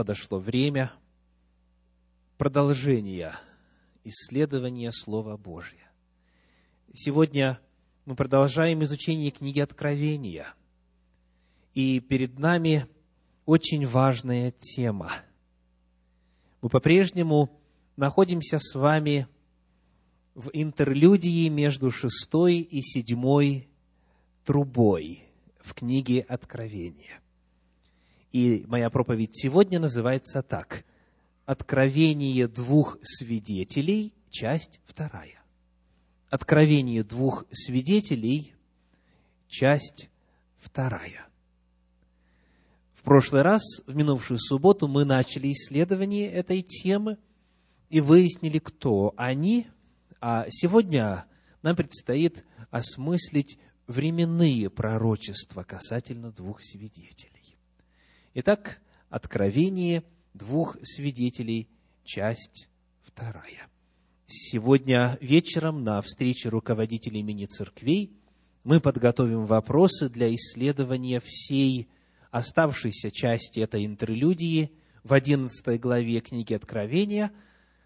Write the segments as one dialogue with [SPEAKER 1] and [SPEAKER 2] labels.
[SPEAKER 1] подошло время продолжения исследования Слова Божия. Сегодня мы продолжаем изучение книги Откровения. И перед нами очень важная тема. Мы по-прежнему находимся с вами в интерлюдии между шестой и седьмой трубой в книге Откровения. И моя проповедь сегодня называется так. Откровение двух свидетелей, часть вторая. Откровение двух свидетелей, часть вторая. В прошлый раз, в минувшую субботу, мы начали исследование этой темы и выяснили, кто они, а сегодня нам предстоит осмыслить временные пророчества касательно двух свидетелей. Итак, Откровение двух свидетелей, часть вторая. Сегодня вечером на встрече руководителей мини-церквей мы подготовим вопросы для исследования всей оставшейся части этой интерлюдии в 11 главе книги Откровения,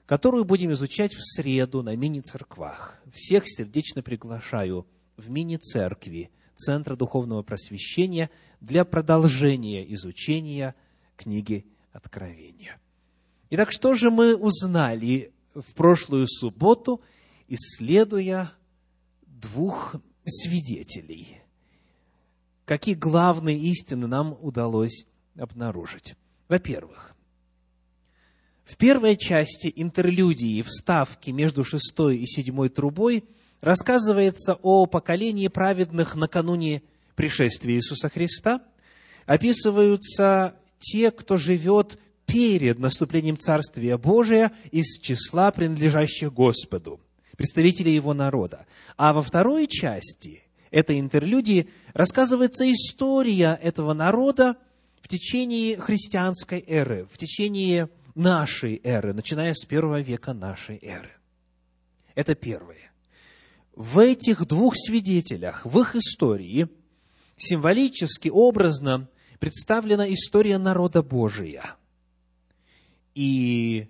[SPEAKER 1] которую будем изучать в среду на мини-церквах. Всех сердечно приглашаю в мини-церкви Центра Духовного Просвещения для продолжения изучения книги Откровения. Итак, что же мы узнали в прошлую субботу, исследуя двух свидетелей? Какие главные истины нам удалось обнаружить? Во-первых, в первой части интерлюдии, вставки между шестой и седьмой трубой, рассказывается о поколении праведных накануне пришествия Иисуса Христа, описываются те, кто живет перед наступлением Царствия Божия из числа принадлежащих Господу, представители Его народа. А во второй части этой интерлюдии рассказывается история этого народа в течение христианской эры, в течение нашей эры, начиная с первого века нашей эры. Это первое. В этих двух свидетелях, в их истории, символически, образно представлена история народа Божия – и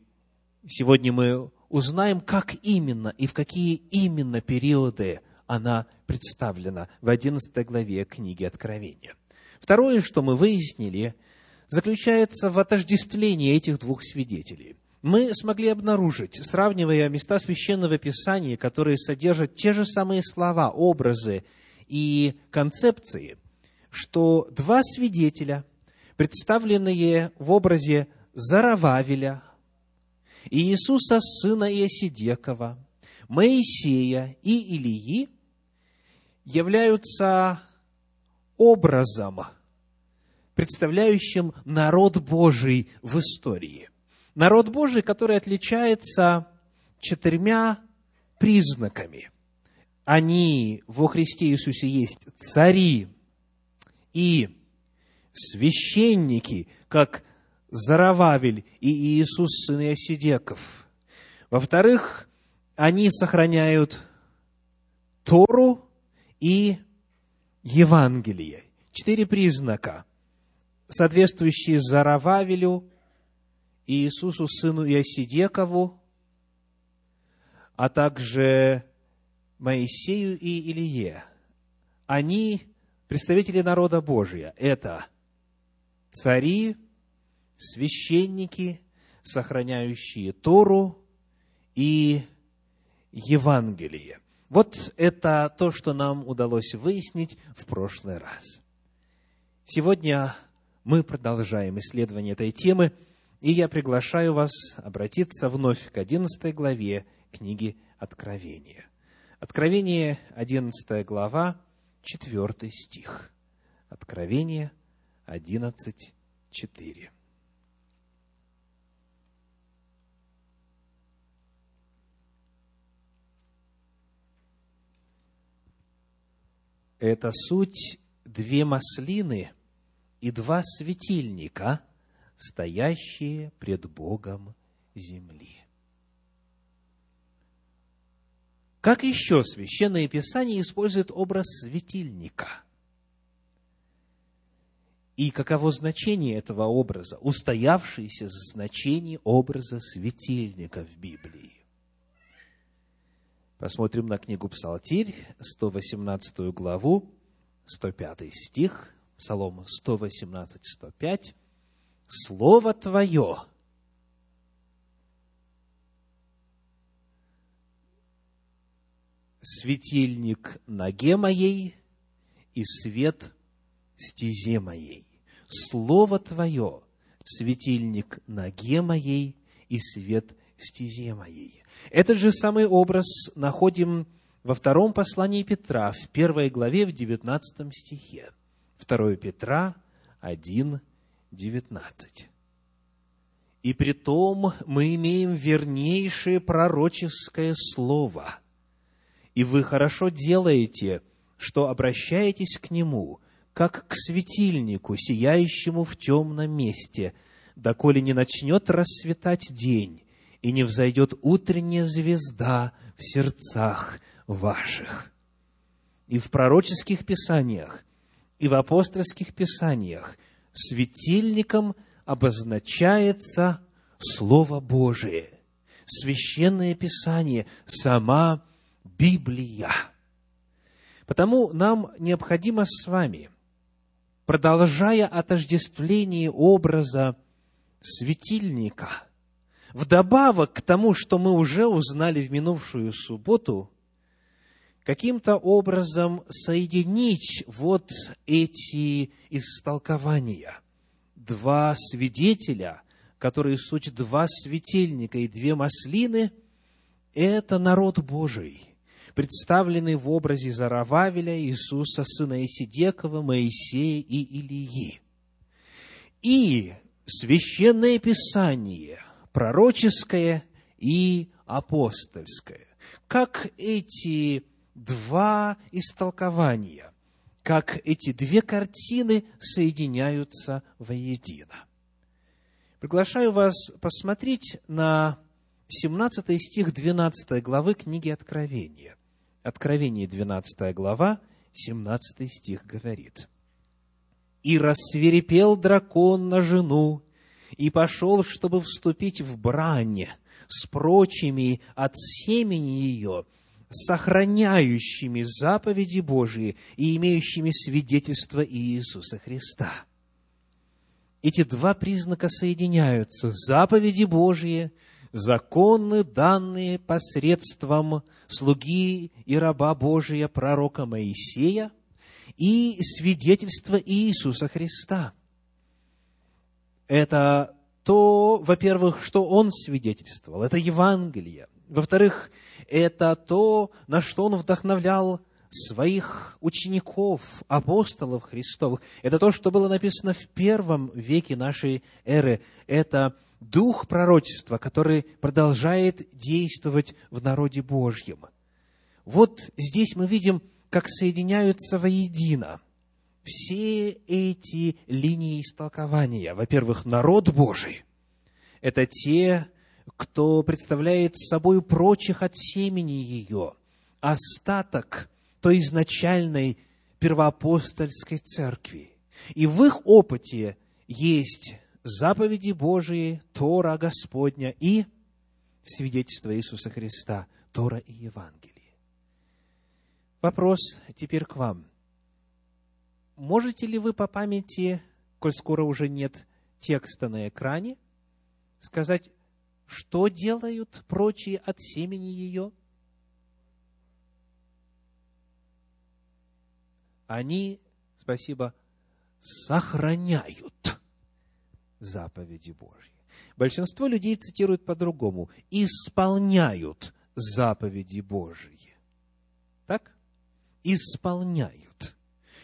[SPEAKER 1] сегодня мы узнаем, как именно и в какие именно периоды она представлена в 11 главе книги Откровения. Второе, что мы выяснили, заключается в отождествлении этих двух свидетелей. Мы смогли обнаружить, сравнивая места священного писания, которые содержат те же самые слова, образы и концепции, что два свидетеля, представленные в образе Зарававеля, Иисуса, сына Иосидекова, Моисея и Илии являются образом, представляющим народ Божий в истории. Народ Божий, который отличается четырьмя признаками. Они во Христе Иисусе есть цари и священники, как Зарававель и Иисус, сын Иосидеков. Во-вторых, они сохраняют Тору и Евангелие. Четыре признака, соответствующие Зарававелю, Иисусу, сыну Иосидекову, а также Моисею и Илие. Они представители народа Божия. Это цари, священники, сохраняющие Тору и Евангелие. Вот это то, что нам удалось выяснить в прошлый раз. Сегодня мы продолжаем исследование этой темы, и я приглашаю вас обратиться вновь к 11 главе книги Откровения. Откровение, 11 глава, 4 стих. Откровение 11, 4. это суть две маслины и два светильника, стоящие пред Богом земли. Как еще Священное Писание использует образ светильника? И каково значение этого образа, устоявшееся значение образа светильника в Библии. Посмотрим на книгу Псалтирь, 118 главу, 105 стих, Псалом 118, 105. «Слово Твое светильник ноге моей и свет стезе моей. Слово Твое – светильник ноге моей и свет стезе моей. Этот же самый образ находим во втором послании Петра, в первой главе, в девятнадцатом стихе. 2 Петра 1, 19. «И при том мы имеем вернейшее пророческое слово, и вы хорошо делаете, что обращаетесь к нему, как к светильнику, сияющему в темном месте, доколе не начнет расцветать день, и не взойдет утренняя звезда в сердцах ваших. И в пророческих писаниях, и в апостольских писаниях светильником обозначается Слово Божие, Священное Писание, сама Библия. Потому нам необходимо с вами, продолжая отождествление образа светильника – вдобавок к тому, что мы уже узнали в минувшую субботу, каким-то образом соединить вот эти истолкования. Два свидетеля, которые суть два светильника и две маслины, это народ Божий, представленный в образе Зарававеля, Иисуса, сына Исидекова, Моисея и Илии. И Священное Писание – пророческое и апостольское. Как эти два истолкования, как эти две картины соединяются воедино. Приглашаю вас посмотреть на 17 стих 12 главы книги Откровения. Откровение 12 глава, 17 стих говорит. «И рассверепел дракон на жену, и пошел, чтобы вступить в брань с прочими от семени ее, сохраняющими заповеди Божии и имеющими свидетельство Иисуса Христа. Эти два признака соединяются. Заповеди Божьи, законы, данные посредством слуги и раба Божия, пророка Моисея, и свидетельство Иисуса Христа – это то, во-первых, что он свидетельствовал, это Евангелие. Во-вторых, это то, на что он вдохновлял своих учеников, апостолов Христовых. Это то, что было написано в первом веке нашей эры. Это дух пророчества, который продолжает действовать в народе Божьем. Вот здесь мы видим, как соединяются воедино все эти линии истолкования. Во-первых, народ Божий – это те, кто представляет собой прочих от семени ее, остаток той изначальной первоапостольской церкви. И в их опыте есть заповеди Божии, Тора Господня и свидетельство Иисуса Христа, Тора и Евангелие. Вопрос теперь к вам – можете ли вы по памяти, коль скоро уже нет текста на экране, сказать, что делают прочие от семени ее? Они, спасибо, сохраняют заповеди Божьи. Большинство людей цитируют по-другому. Исполняют заповеди Божьи. Так? Исполняют.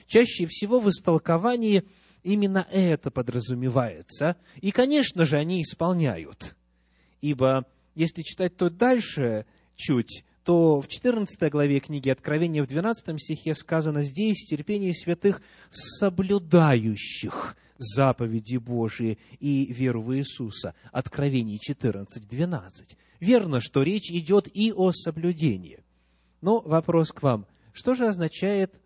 [SPEAKER 1] Чаще всего в истолковании именно это подразумевается. И, конечно же, они исполняют. Ибо, если читать то дальше чуть, то в 14 главе книги Откровения, в 12 стихе сказано здесь терпение святых, соблюдающих заповеди Божии и веру в Иисуса. Откровение 14, 12. Верно, что речь идет и о соблюдении. Но вопрос к вам, что же означает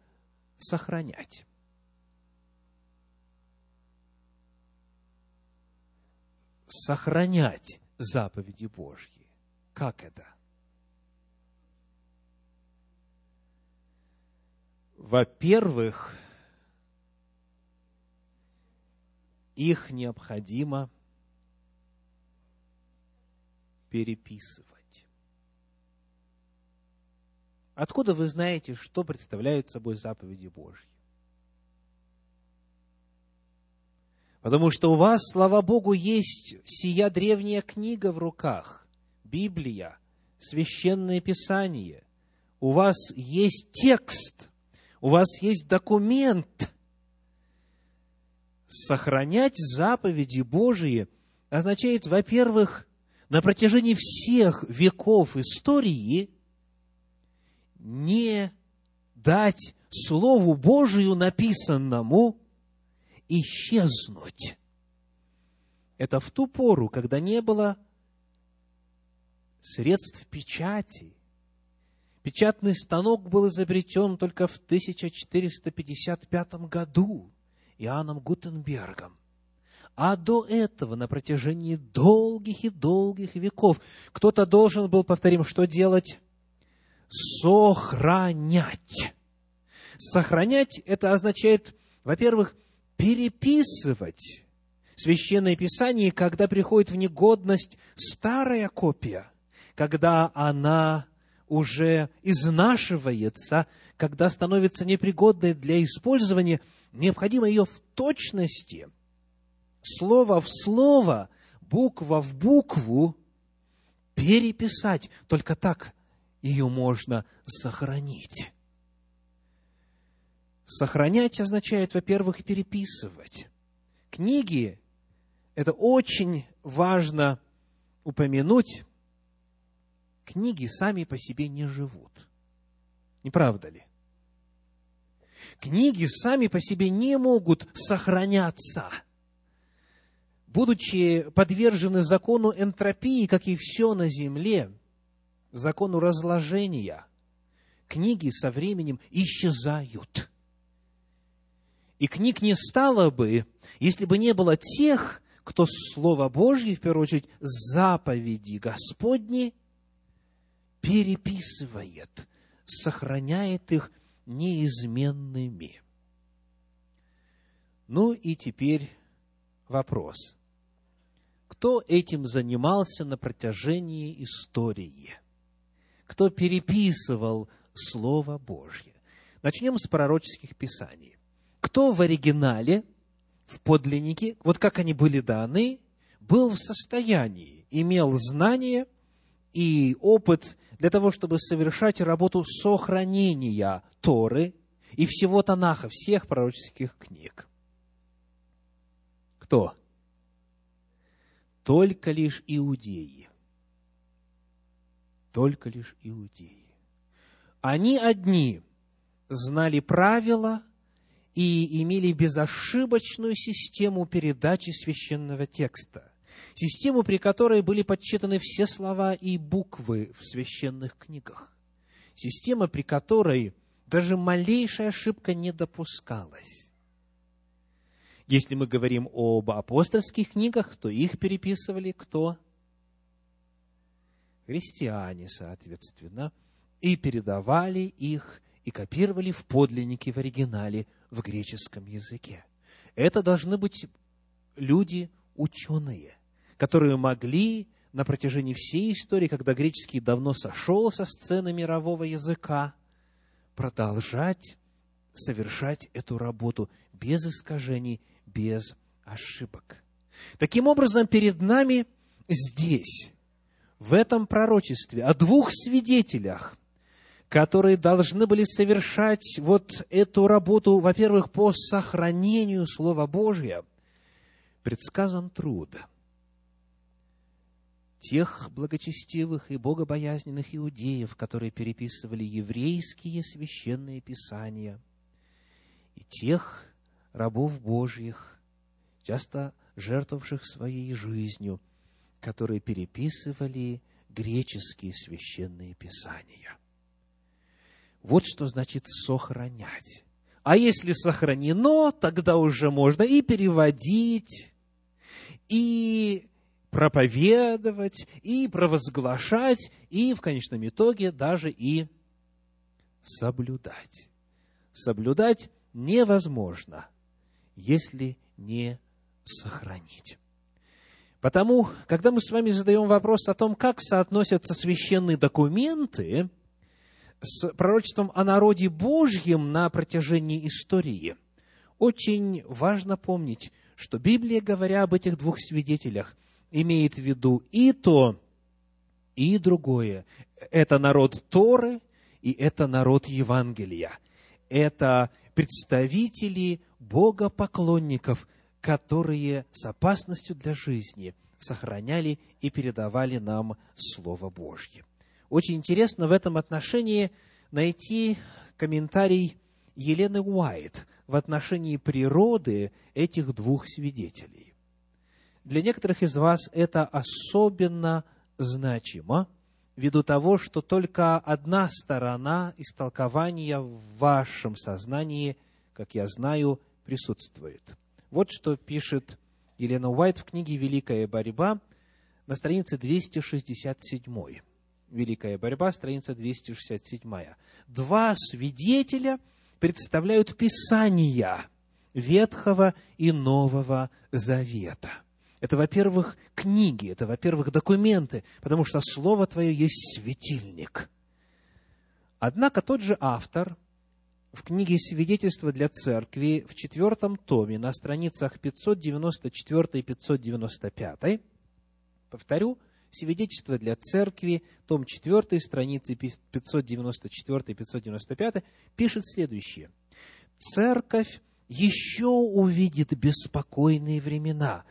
[SPEAKER 1] сохранять? Сохранять заповеди Божьи. Как это? Во-первых, их необходимо переписывать. Откуда вы знаете, что представляют собой заповеди Божьи? Потому что у вас, слава Богу, есть сия древняя книга в руках, Библия, Священное Писание. У вас есть текст, у вас есть документ. Сохранять заповеди Божьи означает, во-первых, на протяжении всех веков истории не дать Слову Божию написанному исчезнуть. Это в ту пору, когда не было средств печати. Печатный станок был изобретен только в 1455 году Иоанном Гутенбергом. А до этого, на протяжении долгих и долгих веков, кто-то должен был, повторим, что делать? Сохранять. Сохранять – это означает, во-первых, переписывать Священное Писание, когда приходит в негодность старая копия, когда она уже изнашивается, когда становится непригодной для использования, необходимо ее в точности, слово в слово, буква в букву переписать. Только так ее можно сохранить. Сохранять означает, во-первых, переписывать. Книги – это очень важно упомянуть. Книги сами по себе не живут. Не правда ли? Книги сами по себе не могут сохраняться. Будучи подвержены закону энтропии, как и все на земле, закону разложения, книги со временем исчезают – и книг не стало бы, если бы не было тех, кто Слово Божье, в первую очередь, заповеди Господни, переписывает, сохраняет их неизменными. Ну и теперь вопрос. Кто этим занимался на протяжении истории? Кто переписывал Слово Божье? Начнем с пророческих писаний кто в оригинале, в подлиннике, вот как они были даны, был в состоянии, имел знания и опыт для того, чтобы совершать работу сохранения Торы и всего Танаха, всех пророческих книг. Кто? Только лишь иудеи. Только лишь иудеи. Они одни знали правила – и имели безошибочную систему передачи священного текста. Систему, при которой были подсчитаны все слова и буквы в священных книгах. Система, при которой даже малейшая ошибка не допускалась. Если мы говорим об апостольских книгах, то их переписывали кто? Христиане, соответственно, и передавали их и копировали в подлиннике в оригинале в греческом языке. Это должны быть люди ученые, которые могли на протяжении всей истории, когда греческий давно сошел со сцены мирового языка, продолжать совершать эту работу без искажений, без ошибок. Таким образом, перед нами здесь, в этом пророчестве, о двух свидетелях – которые должны были совершать вот эту работу, во-первых, по сохранению Слова Божия, предсказан труд тех благочестивых и богобоязненных иудеев, которые переписывали еврейские священные писания, и тех рабов Божьих, часто жертвовавших своей жизнью, которые переписывали греческие священные писания – вот что значит сохранять. А если сохранено, тогда уже можно и переводить, и проповедовать, и провозглашать, и в конечном итоге даже и соблюдать. Соблюдать невозможно, если не сохранить. Потому, когда мы с вами задаем вопрос о том, как соотносятся священные документы с пророчеством о народе Божьем на протяжении истории, очень важно помнить, что Библия, говоря об этих двух свидетелях, имеет в виду и то, и другое. Это народ Торы, и это народ Евангелия. Это представители богопоклонников, которые с опасностью для жизни сохраняли и передавали нам Слово Божье. Очень интересно в этом отношении найти комментарий Елены Уайт в отношении природы этих двух свидетелей. Для некоторых из вас это особенно значимо, ввиду того, что только одна сторона истолкования в вашем сознании, как я знаю, присутствует. Вот что пишет Елена Уайт в книге «Великая борьба» на странице 267. «Великая борьба», страница 267. Два свидетеля представляют Писания Ветхого и Нового Завета. Это, во-первых, книги, это, во-первых, документы, потому что Слово Твое есть светильник. Однако тот же автор в книге «Свидетельство для церкви» в четвертом томе на страницах 594 и 595, повторю, «Свидетельство для церкви», том 4, страницы 594 и 595, пишет следующее. «Церковь еще увидит беспокойные времена.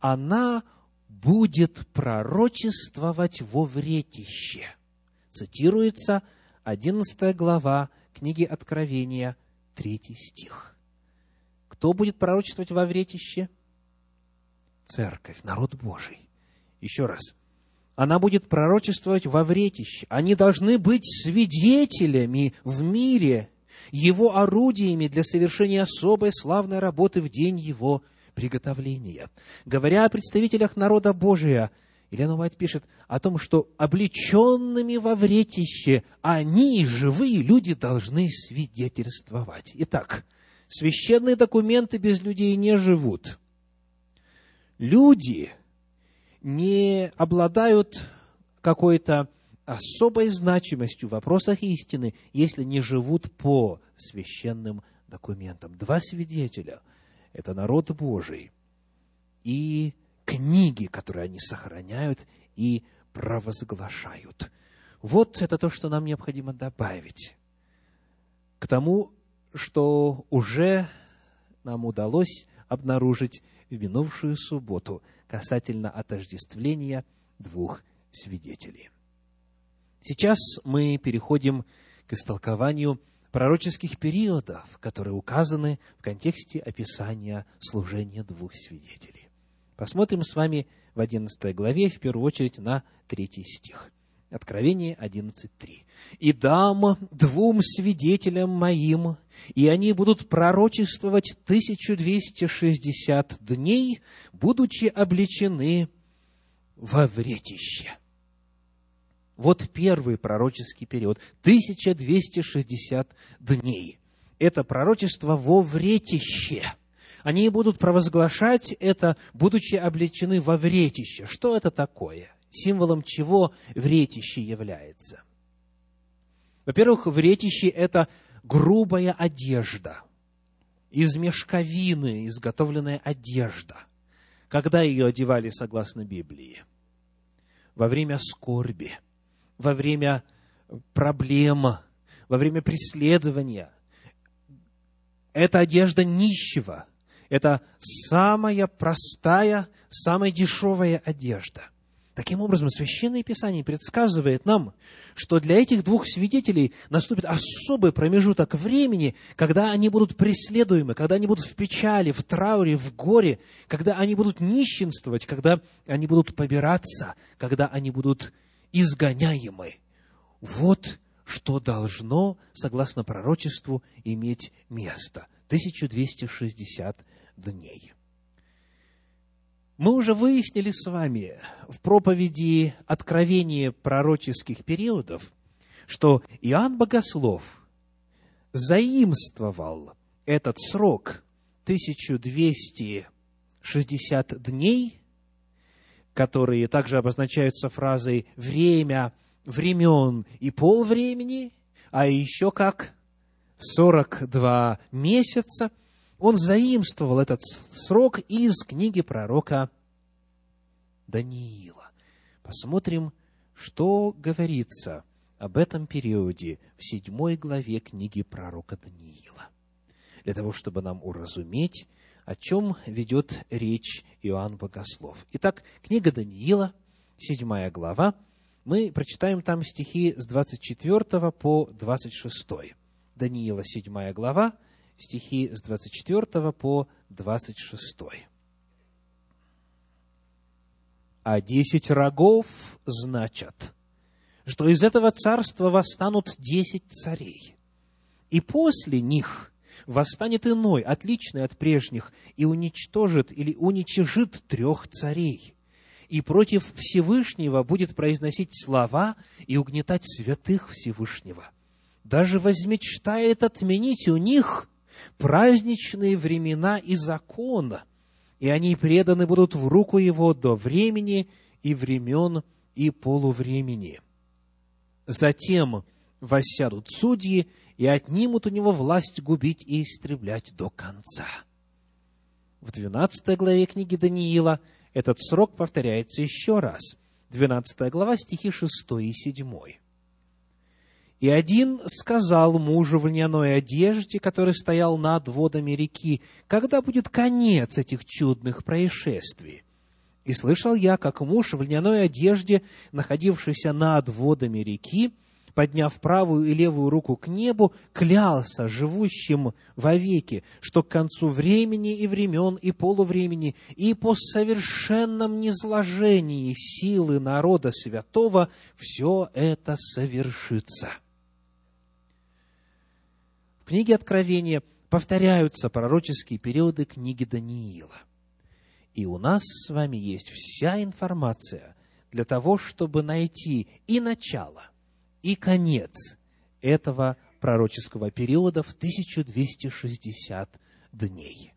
[SPEAKER 1] Она будет пророчествовать во вретище». Цитируется 11 глава книги Откровения, третий стих. Кто будет пророчествовать во вретище? Церковь, народ Божий. Еще раз. Она будет пророчествовать во вретище. Они должны быть свидетелями в мире, его орудиями для совершения особой славной работы в день его приготовления. Говоря о представителях народа Божия – Елена Уайт пишет о том, что облеченными во вретище они, живые люди, должны свидетельствовать. Итак, священные документы без людей не живут. Люди не обладают какой-то особой значимостью в вопросах истины, если не живут по священным документам. Два свидетеля – это народ Божий и книги, которые они сохраняют и провозглашают. Вот это то, что нам необходимо добавить к тому, что уже нам удалось обнаружить в минувшую субботу касательно отождествления двух свидетелей. Сейчас мы переходим к истолкованию пророческих периодов, которые указаны в контексте описания служения двух свидетелей. Посмотрим с вами в 11 главе, в первую очередь, на третий стих. Откровение 11.3. «И дам двум свидетелям моим, и они будут пророчествовать 1260 дней, будучи обличены во вретище». Вот первый пророческий период, 1260 дней. Это пророчество во вретище – они будут провозглашать это, будучи облечены во вретище. Что это такое? Символом чего вретище является? Во-первых, вретище – это грубая одежда, из мешковины изготовленная одежда. Когда ее одевали согласно Библии? Во время скорби, во время проблем, во время преследования. Это одежда нищего – это самая простая, самая дешевая одежда. Таким образом, Священное Писание предсказывает нам, что для этих двух свидетелей наступит особый промежуток времени, когда они будут преследуемы, когда они будут в печали, в трауре, в горе, когда они будут нищенствовать, когда они будут побираться, когда они будут изгоняемы. Вот что должно, согласно пророчеству, иметь место. 1260 дней. Мы уже выяснили с вами в проповеди откровения пророческих периодов, что Иоанн Богослов заимствовал этот срок 1260 дней, которые также обозначаются фразой «время», «времен» и «пол времени», а еще как 42 месяца – он заимствовал этот срок из книги пророка Даниила. Посмотрим, что говорится об этом периоде в седьмой главе книги пророка Даниила. Для того, чтобы нам уразуметь, о чем ведет речь Иоанн Богослов. Итак, книга Даниила, седьмая глава, мы прочитаем там стихи с 24 по 26. Даниила, седьмая глава, стихи с 24 по 26. А десять рогов значат, что из этого царства восстанут десять царей, и после них восстанет иной, отличный от прежних, и уничтожит или уничижит трех царей, и против Всевышнего будет произносить слова и угнетать святых Всевышнего. Даже возмечтает отменить у них праздничные времена и закон, и они преданы будут в руку его до времени и времен и полувремени. Затем воссядут судьи и отнимут у него власть губить и истреблять до конца. В 12 главе книги Даниила этот срок повторяется еще раз. 12 глава, стихи 6 и 7. И один сказал мужу в льняной одежде, который стоял над водами реки, когда будет конец этих чудных происшествий. И слышал я, как муж в льняной одежде, находившийся над водами реки, подняв правую и левую руку к небу, клялся живущим вовеки, что к концу времени и времен и полувремени и по совершенном низложении силы народа святого все это совершится книге Откровения повторяются пророческие периоды книги Даниила. И у нас с вами есть вся информация для того, чтобы найти и начало, и конец этого пророческого периода в 1260 дней.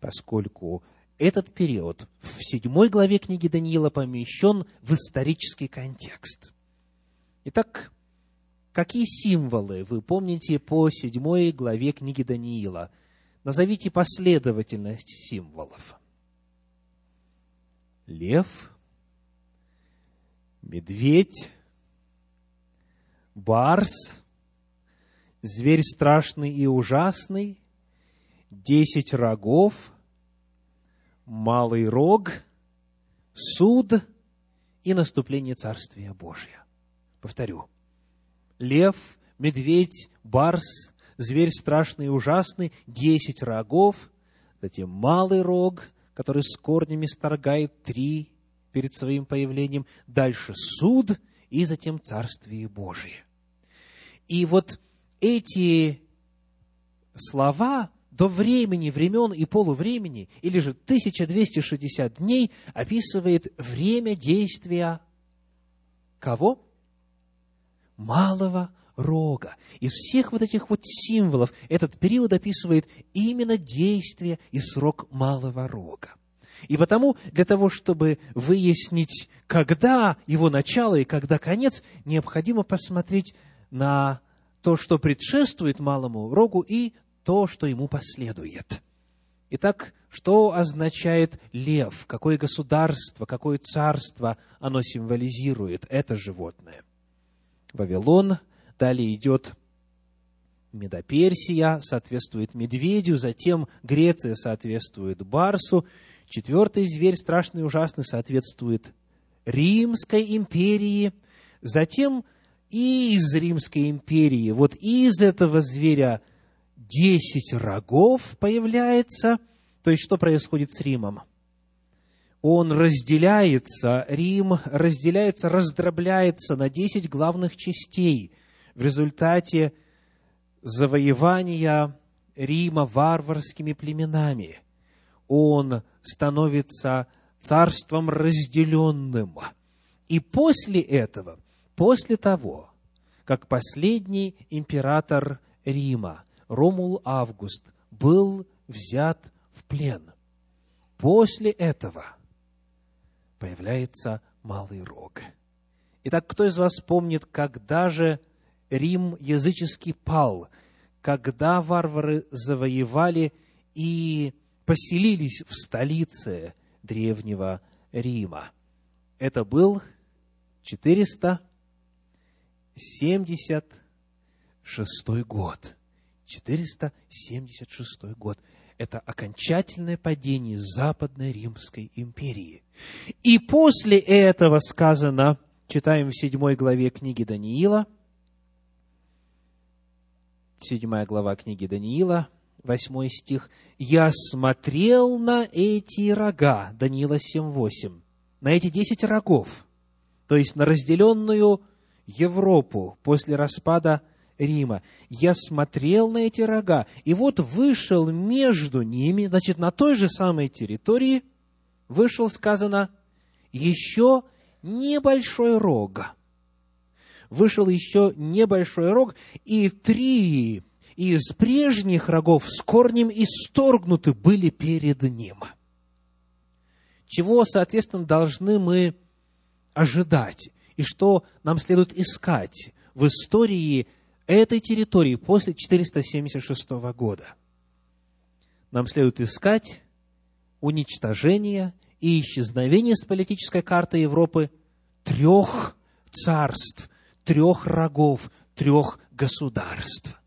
[SPEAKER 1] Поскольку этот период в седьмой главе книги Даниила помещен в исторический контекст. Итак, Какие символы вы помните по седьмой главе книги Даниила? Назовите последовательность символов. Лев, медведь, барс, зверь страшный и ужасный, десять рогов, малый рог, суд и наступление Царствия Божия. Повторю – лев, медведь, барс, зверь страшный и ужасный, десять рогов, затем малый рог, который с корнями сторгает три перед своим появлением, дальше суд и затем Царствие Божие. И вот эти слова до времени, времен и полувремени, или же 1260 дней, описывает время действия кого? малого рога. Из всех вот этих вот символов этот период описывает именно действие и срок малого рога. И потому, для того, чтобы выяснить, когда его начало и когда конец, необходимо посмотреть на то, что предшествует малому рогу, и то, что ему последует. Итак, что означает лев? Какое государство, какое царство оно символизирует, это животное? Вавилон, далее идет Медоперсия, соответствует медведю, затем Греция соответствует барсу, четвертый зверь, страшный и ужасный, соответствует Римской империи, затем и из Римской империи, вот из этого зверя десять рогов появляется, то есть что происходит с Римом? он разделяется, Рим разделяется, раздробляется на десять главных частей в результате завоевания Рима варварскими племенами. Он становится царством разделенным. И после этого, после того, как последний император Рима, Ромул Август, был взят в плен, после этого появляется Малый Рог. Итак, кто из вас помнит, когда же Рим языческий пал, когда варвары завоевали и поселились в столице древнего Рима. Это был 476 год. 476 год. Это окончательное падение Западной Римской империи. И после этого сказано, читаем в седьмой главе книги Даниила, седьмая глава книги Даниила, восьмой стих. «Я смотрел на эти рога», Даниила 7.8, на эти десять рогов, то есть на разделенную Европу после распада Рима. Я смотрел на эти рога, и вот вышел между ними, значит, на той же самой территории, вышел, сказано, еще небольшой рог. Вышел еще небольшой рог, и три из прежних рогов с корнем исторгнуты были перед ним. Чего, соответственно, должны мы ожидать и что нам следует искать в истории этой территории после 476 года? Нам следует искать уничтожение и исчезновение с политической карты Европы трех царств, трех рогов, трех государств.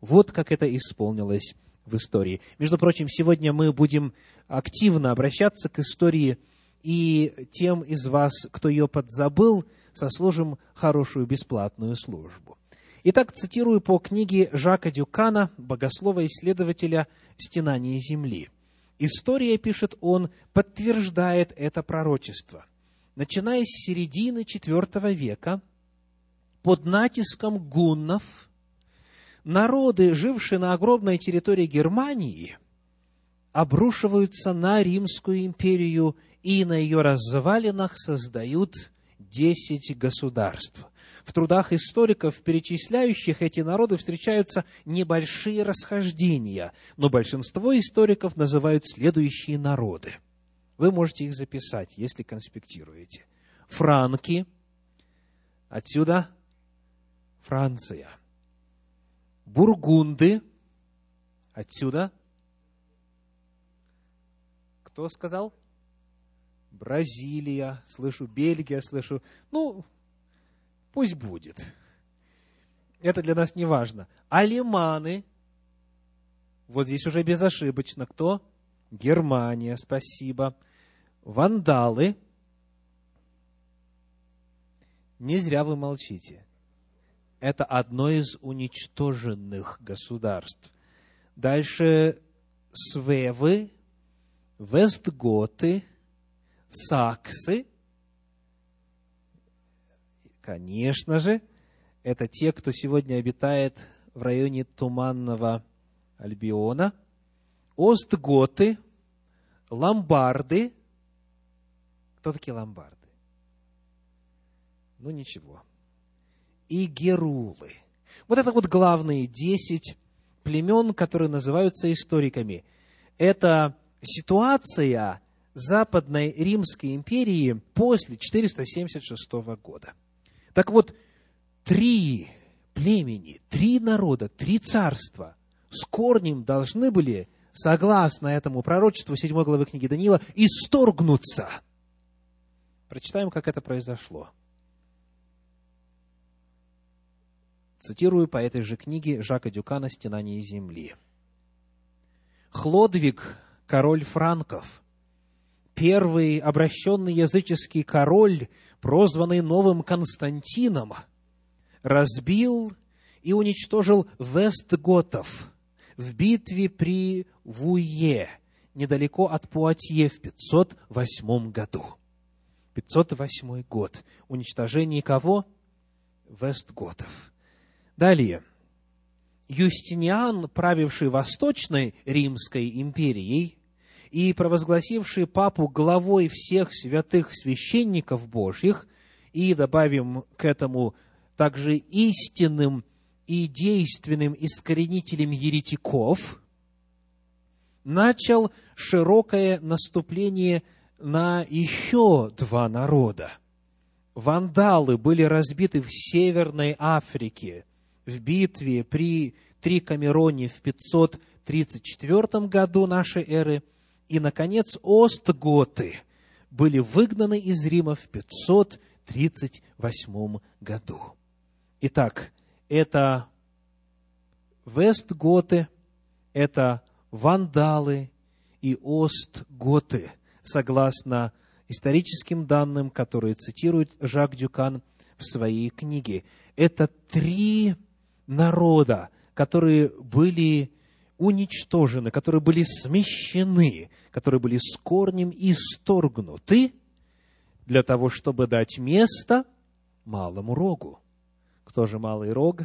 [SPEAKER 1] Вот как это исполнилось в истории. Между прочим, сегодня мы будем активно обращаться к истории, и тем из вас, кто ее подзабыл, сослужим хорошую бесплатную службу. Итак, цитирую по книге Жака Дюкана, богослова-исследователя «Стенание земли». История, пишет он, подтверждает это пророчество. Начиная с середины IV века, под натиском гуннов – народы, жившие на огромной территории Германии, обрушиваются на Римскую империю и на ее развалинах создают десять государств. В трудах историков, перечисляющих эти народы, встречаются небольшие расхождения, но большинство историков называют следующие народы. Вы можете их записать, если конспектируете. Франки, отсюда Франция – бургунды. Отсюда. Кто сказал? Бразилия, слышу, Бельгия, слышу. Ну, пусть будет. Это для нас не важно. Алеманы. Вот здесь уже безошибочно. Кто? Германия, спасибо. Вандалы. Не зря вы молчите это одно из уничтоженных государств. Дальше Свевы, Вестготы, Саксы. Конечно же, это те, кто сегодня обитает в районе Туманного Альбиона. Остготы, Ломбарды. Кто такие ломбарды? Ну, ничего и Герулы. Вот это вот главные десять племен, которые называются историками. Это ситуация Западной Римской империи после 476 года. Так вот, три племени, три народа, три царства с корнем должны были, согласно этому пророчеству 7 главы книги Даниила, исторгнуться. Прочитаем, как это произошло. Цитирую по этой же книге Жака Дюкана «Стенание земли». Хлодвиг, король франков, первый обращенный языческий король, прозванный новым Константином, разбил и уничтожил Вестготов в битве при Вуе, недалеко от Пуатье в 508 году. 508 год. Уничтожение кого? Вестготов. Далее. Юстиниан, правивший Восточной Римской империей, и провозгласивший папу главой всех святых священников Божьих, и добавим к этому также истинным и действенным искоренителем еретиков, начал широкое наступление на еще два народа. Вандалы были разбиты в Северной Африке в битве при Трикамероне в 534 году нашей эры. И, наконец, остготы были выгнаны из Рима в 538 году. Итак, это вестготы, это вандалы и остготы, согласно историческим данным, которые цитирует Жак Дюкан в своей книге. Это три народа, которые были уничтожены, которые были смещены, которые были с корнем исторгнуты для того, чтобы дать место малому рогу. Кто же малый рог?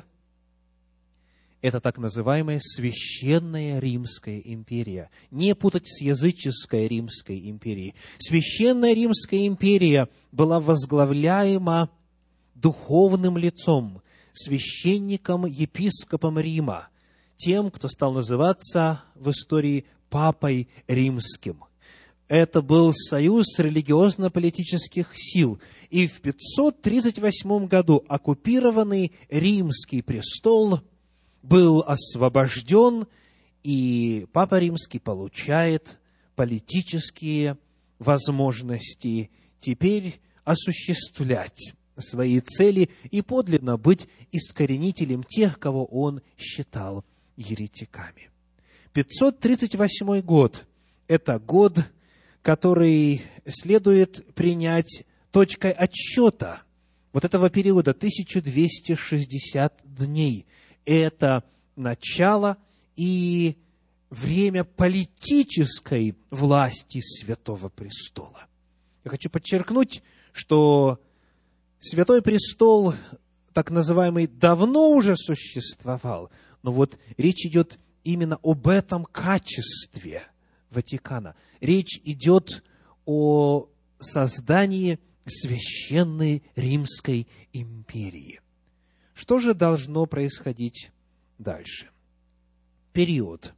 [SPEAKER 1] Это так называемая Священная Римская империя. Не путать с языческой Римской империей. Священная Римская империя была возглавляема духовным лицом, священником, епископом Рима, тем, кто стал называться в истории Папой Римским. Это был союз религиозно-политических сил. И в 538 году оккупированный римский престол был освобожден, и Папа Римский получает политические возможности теперь осуществлять свои цели и подлинно быть искоренителем тех, кого он считал еретиками. 538 год – это год, который следует принять точкой отсчета вот этого периода 1260 дней. Это начало и время политической власти Святого Престола. Я хочу подчеркнуть, что Святой Престол, так называемый, давно уже существовал, но вот речь идет именно об этом качестве Ватикана. Речь идет о создании священной Римской империи. Что же должно происходить дальше? Период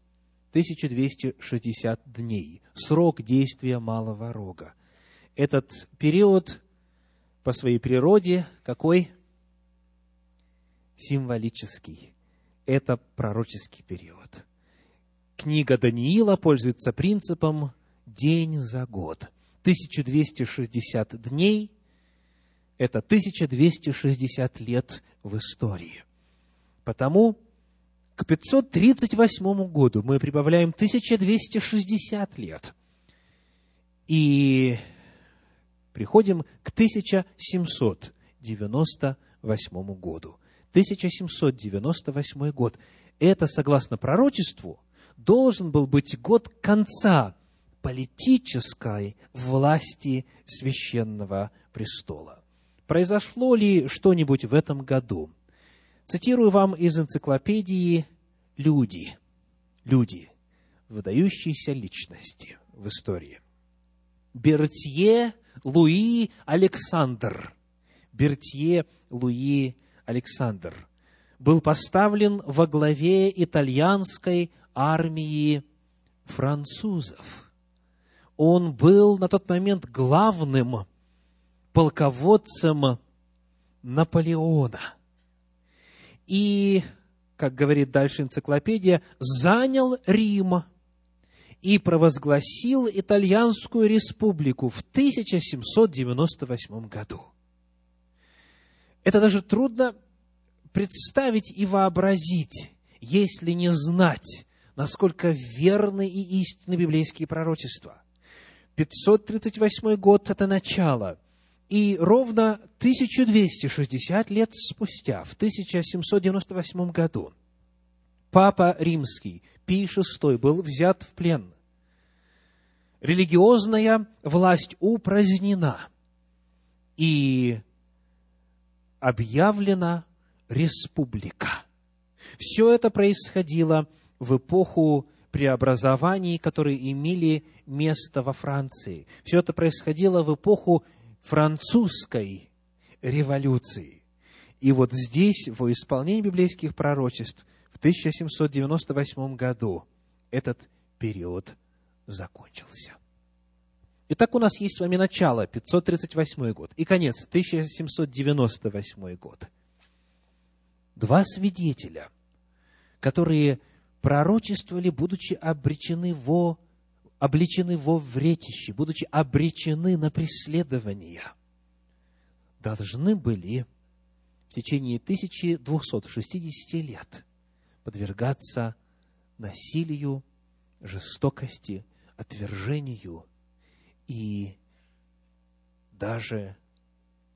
[SPEAKER 1] 1260 дней, срок действия Малого Рога. Этот период по своей природе какой? Символический. Это пророческий период. Книга Даниила пользуется принципом день за год. 1260 дней – это 1260 лет в истории. Потому к 538 году мы прибавляем 1260 лет. И приходим к 1798 году. 1798 год. Это, согласно пророчеству, должен был быть год конца политической власти священного престола. Произошло ли что-нибудь в этом году? Цитирую вам из энциклопедии «Люди». Люди. Выдающиеся личности в истории. Бертье Луи Александр, Бертье Луи Александр, был поставлен во главе итальянской армии французов. Он был на тот момент главным полководцем Наполеона. И, как говорит дальше энциклопедия, занял Рим – и провозгласил Итальянскую республику в 1798 году. Это даже трудно представить и вообразить, если не знать, насколько верны и истинны библейские пророчества. 538 год – это начало. И ровно 1260 лет спустя, в 1798 году, Папа Римский Пий VI был взят в плен. Религиозная власть упразднена и объявлена республика. Все это происходило в эпоху преобразований, которые имели место во Франции. Все это происходило в эпоху французской революции. И вот здесь, во исполнении библейских пророчеств, в 1798 году этот период закончился. Итак, у нас есть с вами начало, 538 год, и конец, 1798 год. Два свидетеля, которые пророчествовали, будучи обречены во, обличены во вретище, будучи обречены на преследования, должны были в течение 1260 лет подвергаться насилию, жестокости, отвержению и даже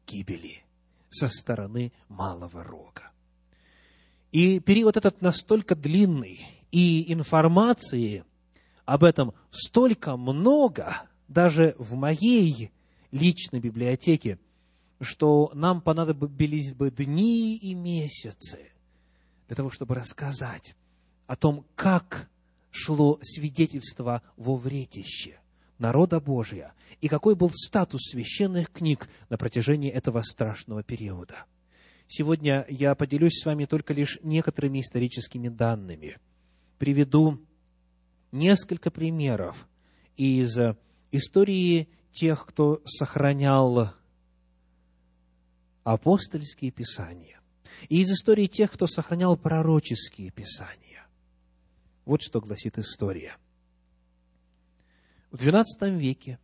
[SPEAKER 1] гибели со стороны малого рога. И период этот настолько длинный, и информации об этом столько много, даже в моей личной библиотеке, что нам понадобились бы дни и месяцы для того, чтобы рассказать о том, как шло свидетельство во вретище народа Божия и какой был статус священных книг на протяжении этого страшного периода – Сегодня я поделюсь с вами только лишь некоторыми историческими данными. Приведу несколько примеров из истории тех, кто сохранял апостольские писания, и из истории тех, кто сохранял пророческие писания. Вот что гласит история. В XII веке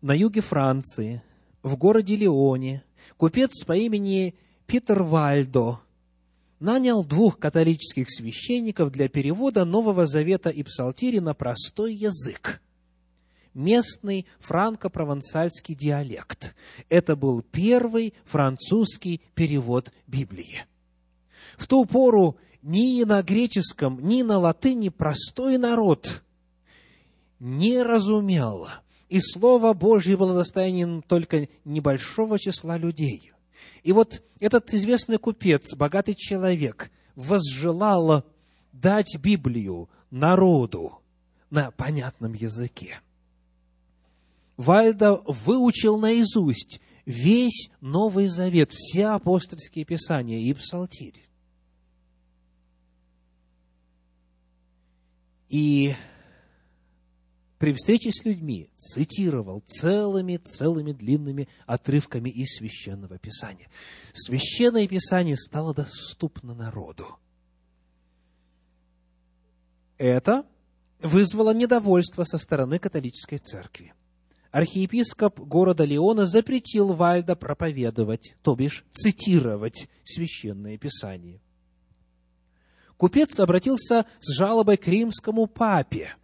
[SPEAKER 1] на юге Франции, в городе Лионе, купец по имени Питер Вальдо нанял двух католических священников для перевода Нового Завета и Псалтири на простой язык. Местный франко-провансальский диалект. Это был первый французский перевод Библии. В ту пору ни на греческом, ни на латыни простой народ не разумел, и Слово Божье было достоянием только небольшого числа людей. И вот этот известный купец, богатый человек, возжелал дать Библию народу на понятном языке. Вальда выучил наизусть весь Новый Завет, все апостольские писания и псалтирь. И при встрече с людьми цитировал целыми-целыми длинными отрывками из Священного Писания. Священное Писание стало доступно народу. Это вызвало недовольство со стороны католической церкви. Архиепископ города Леона запретил Вальда проповедовать, то бишь цитировать Священное Писание. Купец обратился с жалобой к римскому папе –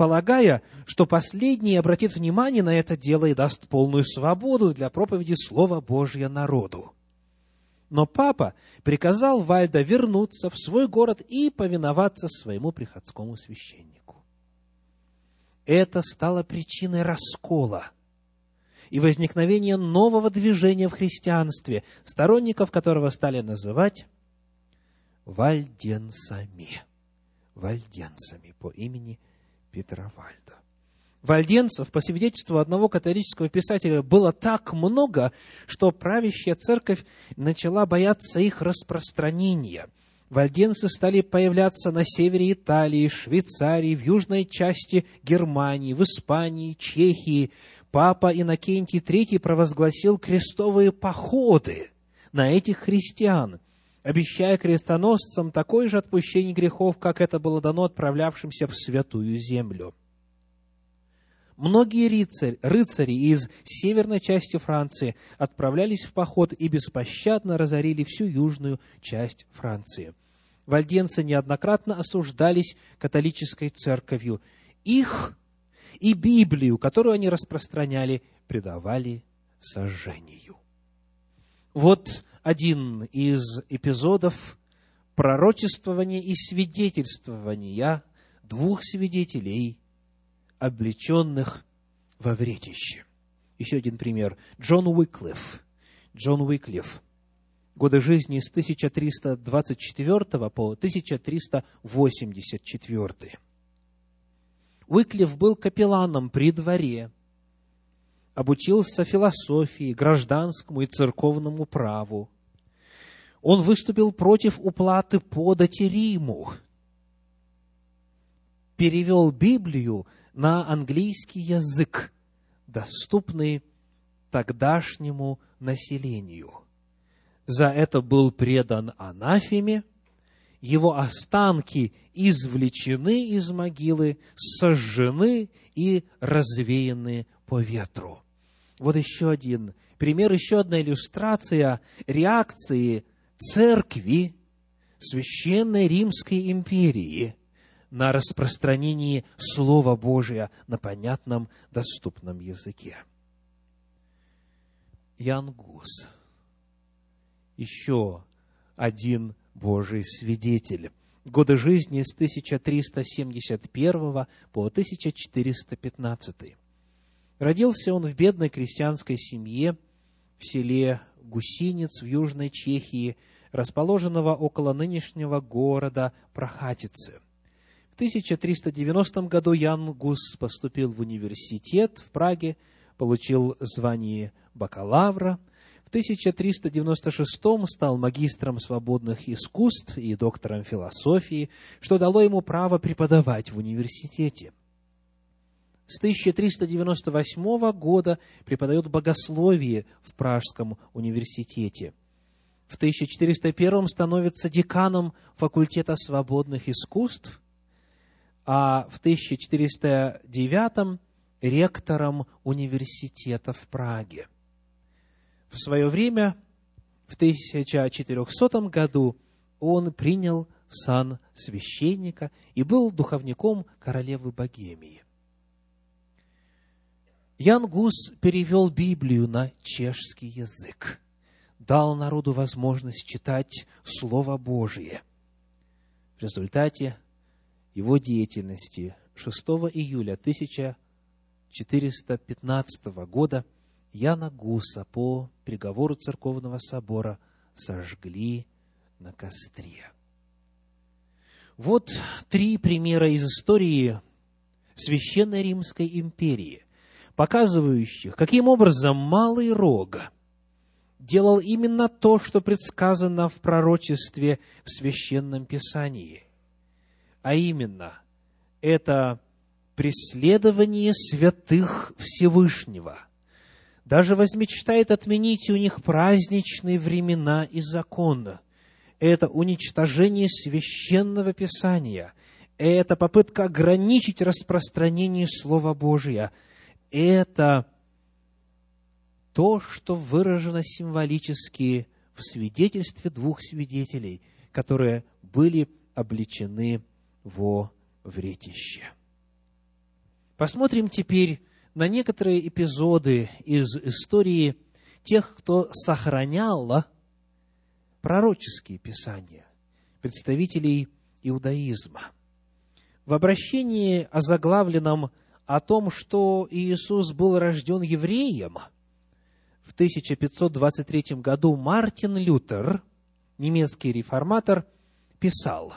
[SPEAKER 1] полагая, что последний обратит внимание на это дело и даст полную свободу для проповеди Слова Божьего народу. Но папа приказал Вальда вернуться в свой город и повиноваться своему приходскому священнику. Это стало причиной раскола и возникновения нового движения в христианстве, сторонников которого стали называть вальденцами. Вальденцами по имени Петра Вальда. Вальденцев, по свидетельству одного католического писателя, было так много, что правящая церковь начала бояться их распространения. Вальденцы стали появляться на севере Италии, Швейцарии, в южной части Германии, в Испании, Чехии. Папа Иннокентий III провозгласил крестовые походы на этих христиан – обещая крестоносцам такое же отпущение грехов, как это было дано отправлявшимся в святую землю. Многие рыцарь, рыцари из северной части Франции отправлялись в поход и беспощадно разорили всю южную часть Франции. Вальденцы неоднократно осуждались католической церковью. Их и Библию, которую они распространяли, предавали сожжению. Вот один из эпизодов пророчествования и свидетельствования двух свидетелей, облеченных во вретище. Еще один пример. Джон Уиклифф. Джон Уиклифф. годы жизни с 1324 по 1384. Уиклиф был капелланом при дворе, обучился философии, гражданскому и церковному праву. Он выступил против уплаты подати Риму, перевел Библию на английский язык, доступный тогдашнему населению. За это был предан анафеме, его останки извлечены из могилы, сожжены и развеяны по ветру. Вот еще один пример, еще одна иллюстрация реакции церкви Священной Римской империи на распространении Слова Божия на понятном, доступном языке. Ян Гус. Еще один Божий свидетель. Годы жизни с 1371 по 1415. Родился он в бедной крестьянской семье в селе Гусинец в Южной Чехии, расположенного около нынешнего города Прохатицы. В 1390 году Ян Гус поступил в университет в Праге, получил звание бакалавра – 1396 стал магистром свободных искусств и доктором философии, что дало ему право преподавать в университете. С 1398 года преподает богословие в Пражском университете. В 1401 становится деканом факультета свободных искусств, а в 1409 ректором университета в Праге – в свое время, в 1400 году, он принял сан священника и был духовником королевы Богемии. Ян Гус перевел Библию на чешский язык, дал народу возможность читать Слово Божие. В результате его деятельности 6 июля 1415 года – Яна Гуса по приговору церковного собора сожгли на костре. Вот три примера из истории Священной Римской империи, показывающих, каким образом Малый Рог делал именно то, что предсказано в пророчестве в Священном Писании. А именно, это преследование святых Всевышнего – даже возмечтает отменить у них праздничные времена и законы. Это уничтожение священного писания. Это попытка ограничить распространение Слова Божия. Это то, что выражено символически в свидетельстве двух свидетелей, которые были обличены во вретище. Посмотрим теперь на некоторые эпизоды из истории тех, кто сохранял пророческие писания, представителей иудаизма. В обращении о заглавленном о том, что Иисус был рожден евреем, в 1523 году Мартин Лютер, немецкий реформатор, писал,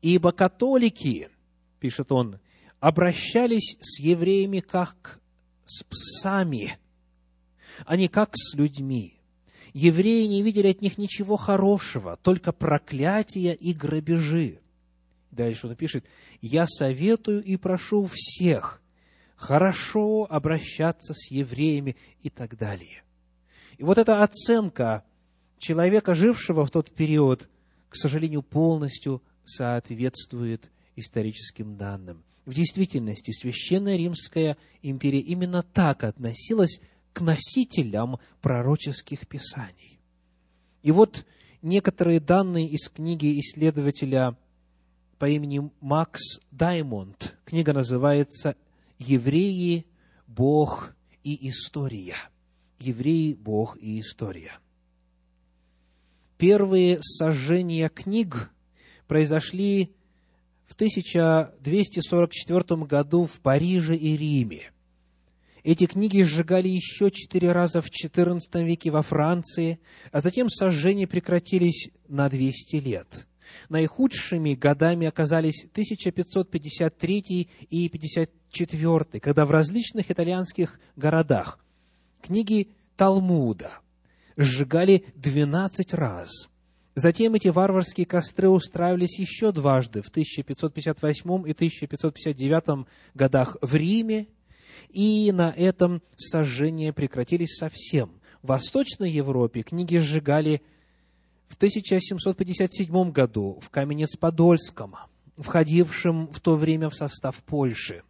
[SPEAKER 1] «Ибо католики, — пишет он, обращались с евреями как с псами, а не как с людьми. Евреи не видели от них ничего хорошего, только проклятия и грабежи. Дальше он пишет, «Я советую и прошу всех хорошо обращаться с евреями» и так далее. И вот эта оценка человека, жившего в тот период, к сожалению, полностью соответствует историческим данным. В действительности Священная Римская империя именно так относилась к носителям пророческих писаний. И вот некоторые данные из книги исследователя по имени Макс Даймонд. Книга называется «Евреи, Бог и история». Евреи, Бог и история. Первые сожжения книг произошли в 1244 году в Париже и Риме. Эти книги сжигали еще четыре раза в XIV веке во Франции, а затем сожжения прекратились на 200 лет. Наихудшими годами оказались 1553 и 54, когда в различных итальянских городах книги Талмуда сжигали 12 раз. Затем эти варварские костры устраивались еще дважды, в 1558 и 1559 годах в Риме, и на этом сожжения прекратились совсем. В Восточной Европе книги сжигали в 1757 году в Каменец-Подольском, входившем в то время в состав Польши.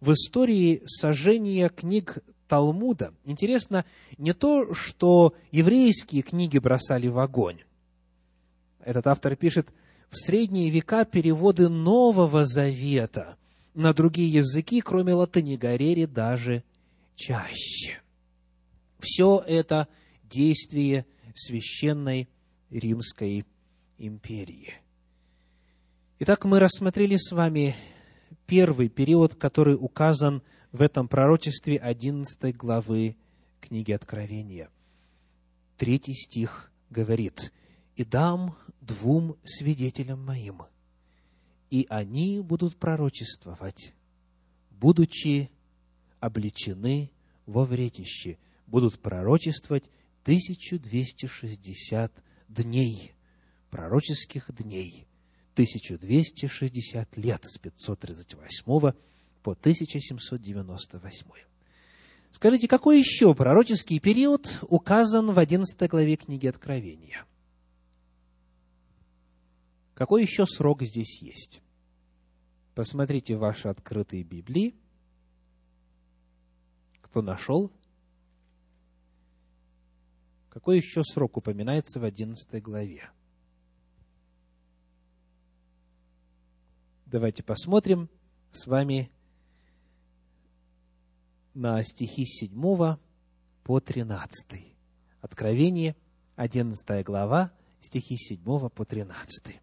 [SPEAKER 1] В истории сожжения книг Талмуда интересно не то, что еврейские книги бросали в огонь. Этот автор пишет, в средние века переводы Нового Завета на другие языки, кроме латыни, горели даже чаще. Все это действие священной Римской империи. Итак, мы рассмотрели с вами первый период, который указан в этом пророчестве 11 главы книги Откровения. Третий стих говорит, «И дам двум свидетелям моим, и они будут пророчествовать, будучи обличены во вретище, будут пророчествовать 1260 дней, пророческих дней, 1260 лет с 538 по 1798. Скажите, какой еще пророческий период указан в 11 главе книги Откровения? Какой еще срок здесь есть? Посмотрите ваши открытые Библии. Кто нашел? Какой еще срок упоминается в 11 главе? Давайте посмотрим с вами на стихи с 7 по 13. Откровение, 11 глава, стихи с 7 по 13.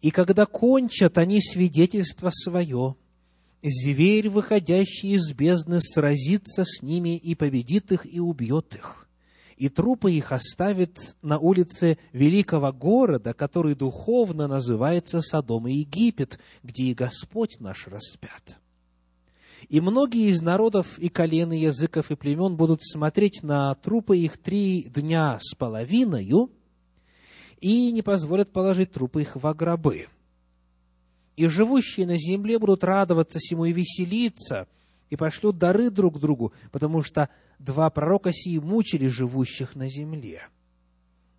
[SPEAKER 1] «И когда кончат они свидетельство свое, зверь, выходящий из бездны, сразится с ними и победит их и убьет их и трупы их оставит на улице великого города, который духовно называется Содом и Египет, где и Господь наш распят. И многие из народов и колен, и языков, и племен будут смотреть на трупы их три дня с половиною и не позволят положить трупы их во гробы. И живущие на земле будут радоваться сему и веселиться, и пошлют дары друг другу, потому что два пророка сии мучили живущих на земле.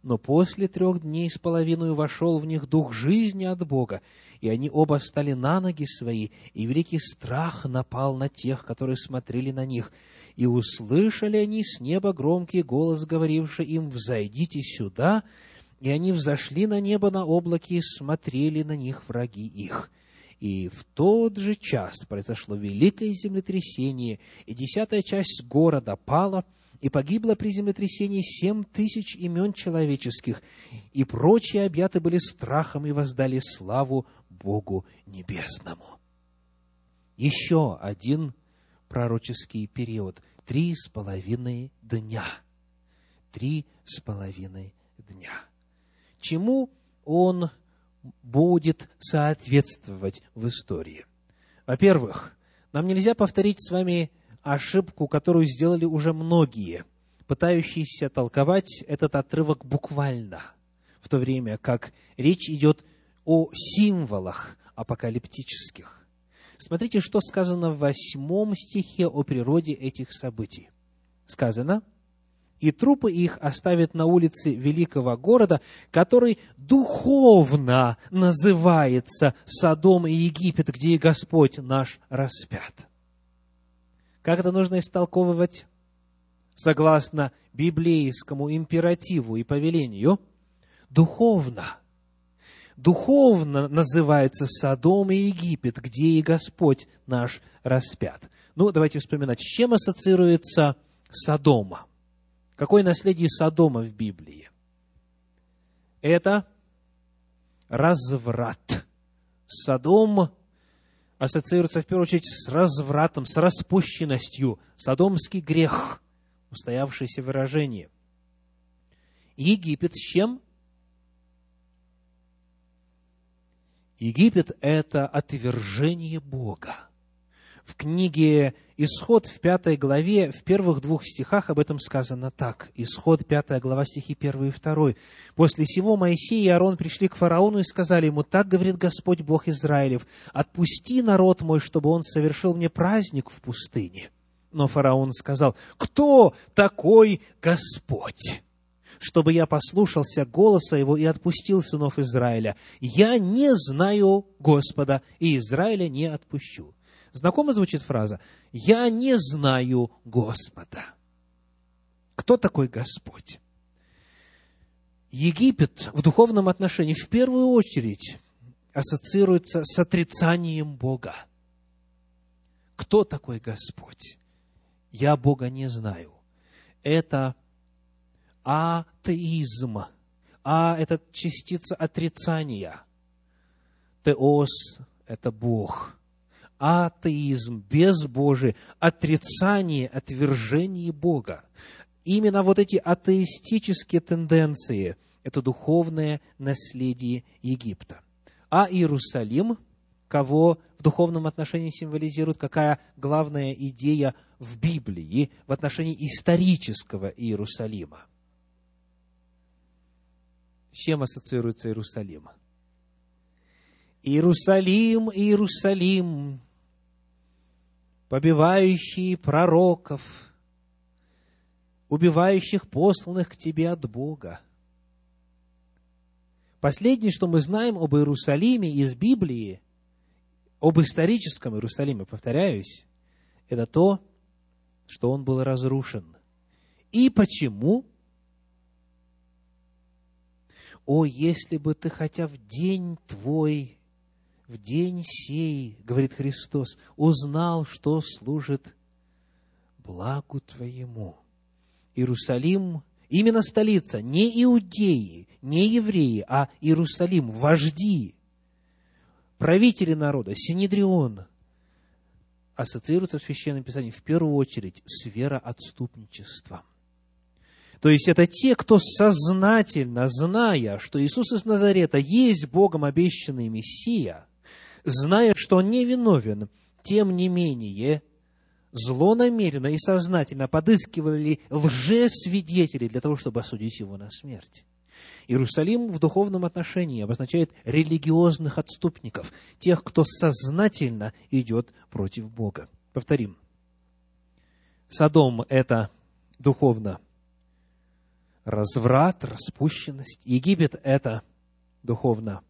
[SPEAKER 1] Но после трех дней с половиной вошел в них дух жизни от Бога, и они оба встали на ноги свои, и великий страх напал на тех, которые смотрели на них. И услышали они с неба громкий голос, говоривший им, «Взойдите сюда!» И они взошли на небо на облаке и смотрели на них враги их. И в тот же час произошло великое землетрясение, и десятая часть города пала, и погибло при землетрясении семь тысяч имен человеческих, и прочие объяты были страхом и воздали славу Богу Небесному. Еще один пророческий период. Три с половиной дня. Три с половиной дня. Чему он будет соответствовать в истории. Во-первых, нам нельзя повторить с вами ошибку, которую сделали уже многие, пытающиеся толковать этот отрывок буквально, в то время как речь идет о символах апокалиптических. Смотрите, что сказано в восьмом стихе о природе этих событий. Сказано – и трупы их оставят на улице великого города, который духовно называется Содом и Египет, где и Господь наш распят. Как это нужно истолковывать? Согласно библейскому императиву и повелению, духовно. Духовно называется Содом и Египет, где и Господь наш распят. Ну, давайте вспоминать, с чем ассоциируется Содома – Какое наследие Содома в Библии? Это разврат. Содом ассоциируется в первую очередь с развратом, с распущенностью. Содомский грех, устоявшееся выражение. Египет с чем? Египет – это отвержение Бога. Книге Исход в пятой главе, в первых двух стихах об этом сказано так. Исход, пятая глава, стихи первый и второй. «После сего Моисей и Аарон пришли к фараону и сказали ему, «Так говорит Господь Бог Израилев, отпусти народ мой, чтобы он совершил мне праздник в пустыне». Но фараон сказал, «Кто такой Господь?» чтобы я послушался голоса его и отпустил сынов Израиля. Я не знаю Господа, и Израиля не отпущу. Знакомо звучит фраза «Я не знаю Господа». Кто такой Господь? Египет в духовном отношении в первую очередь ассоциируется с отрицанием Бога. Кто такой Господь? Я Бога не знаю. Это атеизм. А – это частица отрицания. Теос – это Бог атеизм, безбожие, отрицание, отвержение Бога. Именно вот эти атеистические тенденции – это духовное наследие Египта. А Иерусалим, кого в духовном отношении символизирует, какая главная идея в Библии в отношении исторического Иерусалима? С чем ассоциируется Иерусалим? Иерусалим, Иерусалим, побивающий пророков, убивающих посланных к тебе от Бога. Последнее, что мы знаем об Иерусалиме из Библии, об историческом Иерусалиме, повторяюсь, это то, что он был разрушен. И почему? О, если бы ты хотя в день твой в день сей, говорит Христос, узнал, что служит благу Твоему. Иерусалим, именно столица, не иудеи, не евреи, а Иерусалим, вожди, правители народа, Синедрион, ассоциируется в Священном Писании в первую очередь с вероотступничеством. То есть это те, кто сознательно, зная, что Иисус из Назарета есть Богом обещанный Мессия – зная, что он не виновен, тем не менее, злонамеренно и сознательно подыскивали лжесвидетелей для того, чтобы осудить его на смерть. Иерусалим в духовном отношении обозначает религиозных отступников, тех, кто сознательно идет против Бога. Повторим. Содом – это духовно разврат, распущенность. Египет – это духовно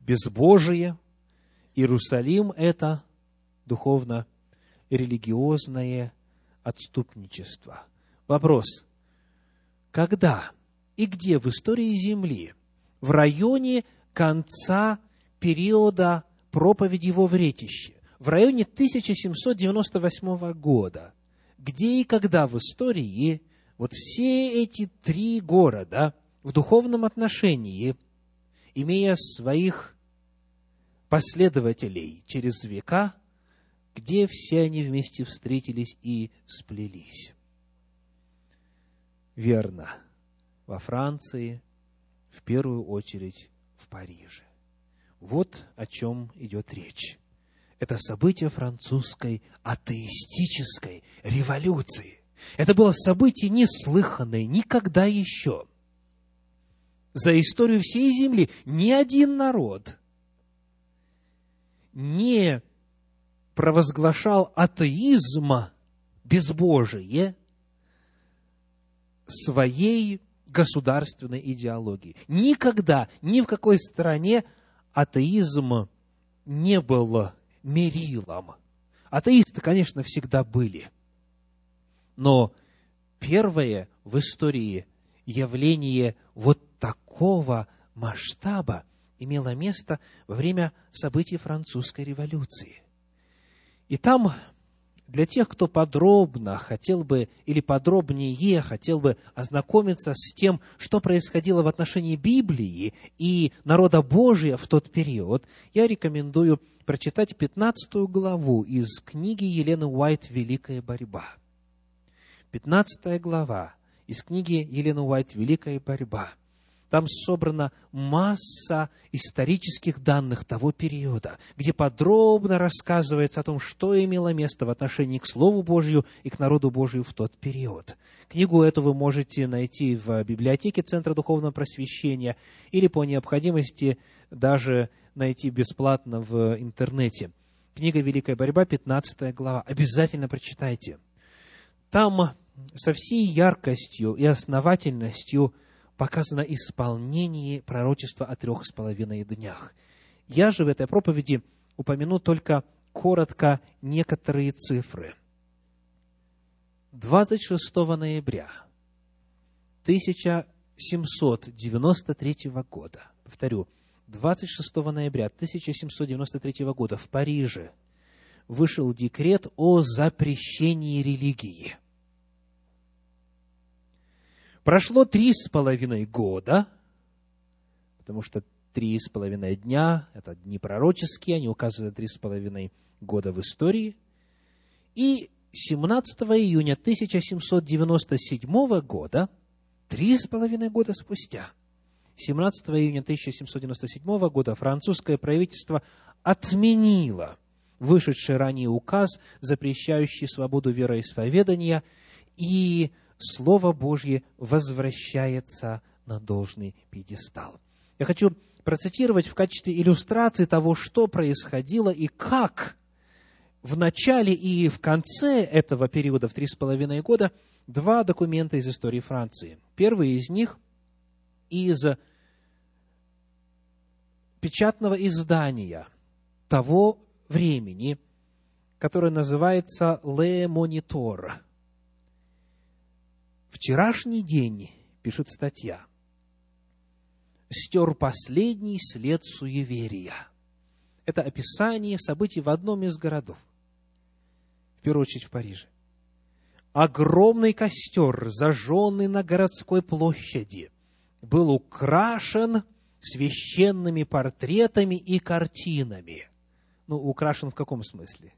[SPEAKER 1] безбожие, Иерусалим – это духовно религиозное отступничество. Вопрос. Когда и где в истории Земли, в районе конца периода проповеди во Вретище, в районе 1798 года, где и когда в истории вот все эти три города в духовном отношении, имея своих последователей через века, где все они вместе встретились и сплелись. Верно, во Франции, в первую очередь в Париже. Вот о чем идет речь. Это событие французской атеистической революции. Это было событие неслыханное никогда еще. За историю всей земли ни один народ не провозглашал атеизма, безбожие, своей государственной идеологии. Никогда, ни в какой стране атеизм не был мерилом. Атеисты, конечно, всегда были. Но первое в истории явление вот такого масштаба имело место во время событий французской революции. И там для тех, кто подробно хотел бы или подробнее хотел бы ознакомиться с тем, что происходило в отношении Библии и народа Божия в тот период, я рекомендую прочитать 15 главу из книги Елены Уайт «Великая борьба». 15 глава из книги Елены Уайт «Великая борьба». Там собрана масса исторических данных того периода, где подробно рассказывается о том, что имело место в отношении к Слову Божью и к народу Божию в тот период. Книгу эту вы можете найти в библиотеке Центра Духовного Просвещения или по необходимости даже найти бесплатно в интернете. Книга «Великая борьба», 15 глава. Обязательно прочитайте. Там со всей яркостью и основательностью – показано исполнение пророчества о трех с половиной днях. Я же в этой проповеди упомяну только коротко некоторые цифры. 26 ноября 1793 года, повторю, 26 ноября 1793 года в Париже вышел декрет о запрещении религии – Прошло три с половиной года, потому что три с половиной дня – это дни пророческие, они указывают три с половиной года в истории. И 17 июня 1797 года, три с половиной года спустя, 17 июня 1797 года французское правительство отменило вышедший ранее указ, запрещающий свободу вероисповедания, и Слово Божье возвращается на должный пьедестал. Я хочу процитировать в качестве иллюстрации того, что происходило и как в начале и в конце этого периода, в три с половиной года, два документа из истории Франции. Первый из них из печатного издания того времени, которое называется «Le Monitor», Вчерашний день, пишет статья, стер последний след суеверия. Это описание событий в одном из городов, в первую очередь в Париже. Огромный костер, зажженный на городской площади, был украшен священными портретами и картинами. Ну, украшен в каком смысле?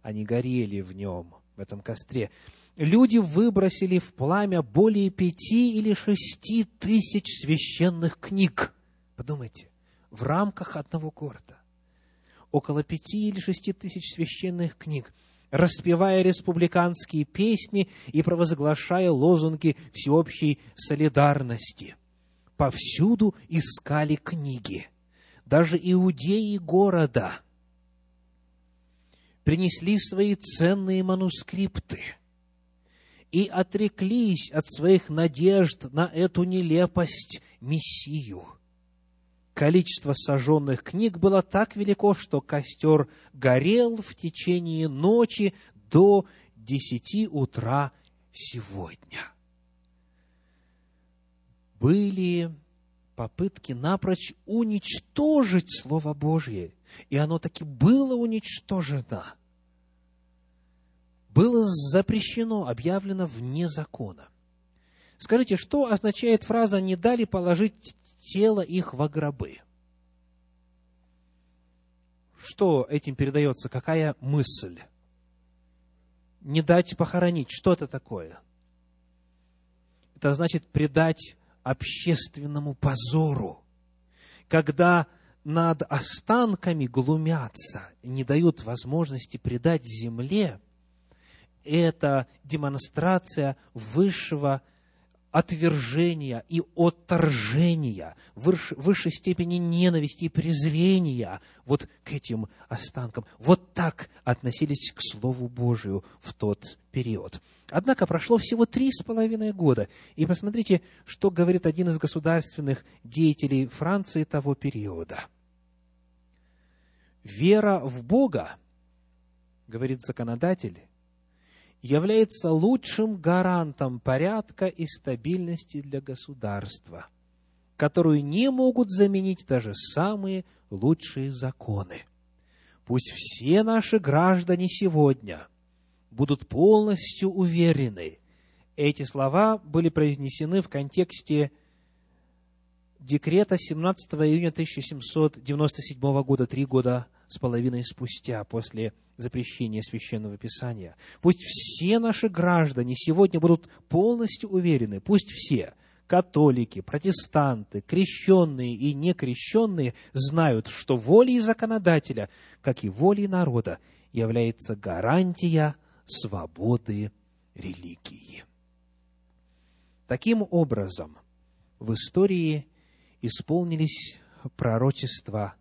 [SPEAKER 1] Они горели в нем, в этом костре люди выбросили в пламя более пяти или шести тысяч священных книг. Подумайте, в рамках одного города. Около пяти или шести тысяч священных книг, распевая республиканские песни и провозглашая лозунги всеобщей солидарности. Повсюду искали книги. Даже иудеи города принесли свои ценные манускрипты – и отреклись от своих надежд на эту нелепость Мессию. Количество сожженных книг было так велико, что костер горел в течение ночи до десяти утра сегодня. Были попытки напрочь уничтожить Слово Божье, и оно таки было уничтожено – было запрещено, объявлено вне закона. Скажите, что означает фраза «не дали положить тело их во гробы»? Что этим передается? Какая мысль? Не дать похоронить. Что это такое? Это значит предать общественному позору. Когда над останками глумятся, не дают возможности предать земле – это демонстрация высшего отвержения и отторжения, высшей степени ненависти и презрения вот к этим останкам. Вот так относились к Слову Божию в тот период. Однако прошло всего три с половиной года. И посмотрите, что говорит один из государственных деятелей Франции того периода. Вера в Бога, говорит законодатель, является лучшим гарантом порядка и стабильности для государства, которую не могут заменить даже самые лучшие законы. Пусть все наши граждане сегодня будут полностью уверены. Эти слова были произнесены в контексте декрета 17 июня 1797 года, три года с половиной спустя, после запрещения Священного Писания. Пусть все наши граждане сегодня будут полностью уверены, пусть все, католики, протестанты, крещенные и некрещенные, знают, что волей законодателя, как и волей народа, является гарантия свободы религии. Таким образом, в истории исполнились пророчества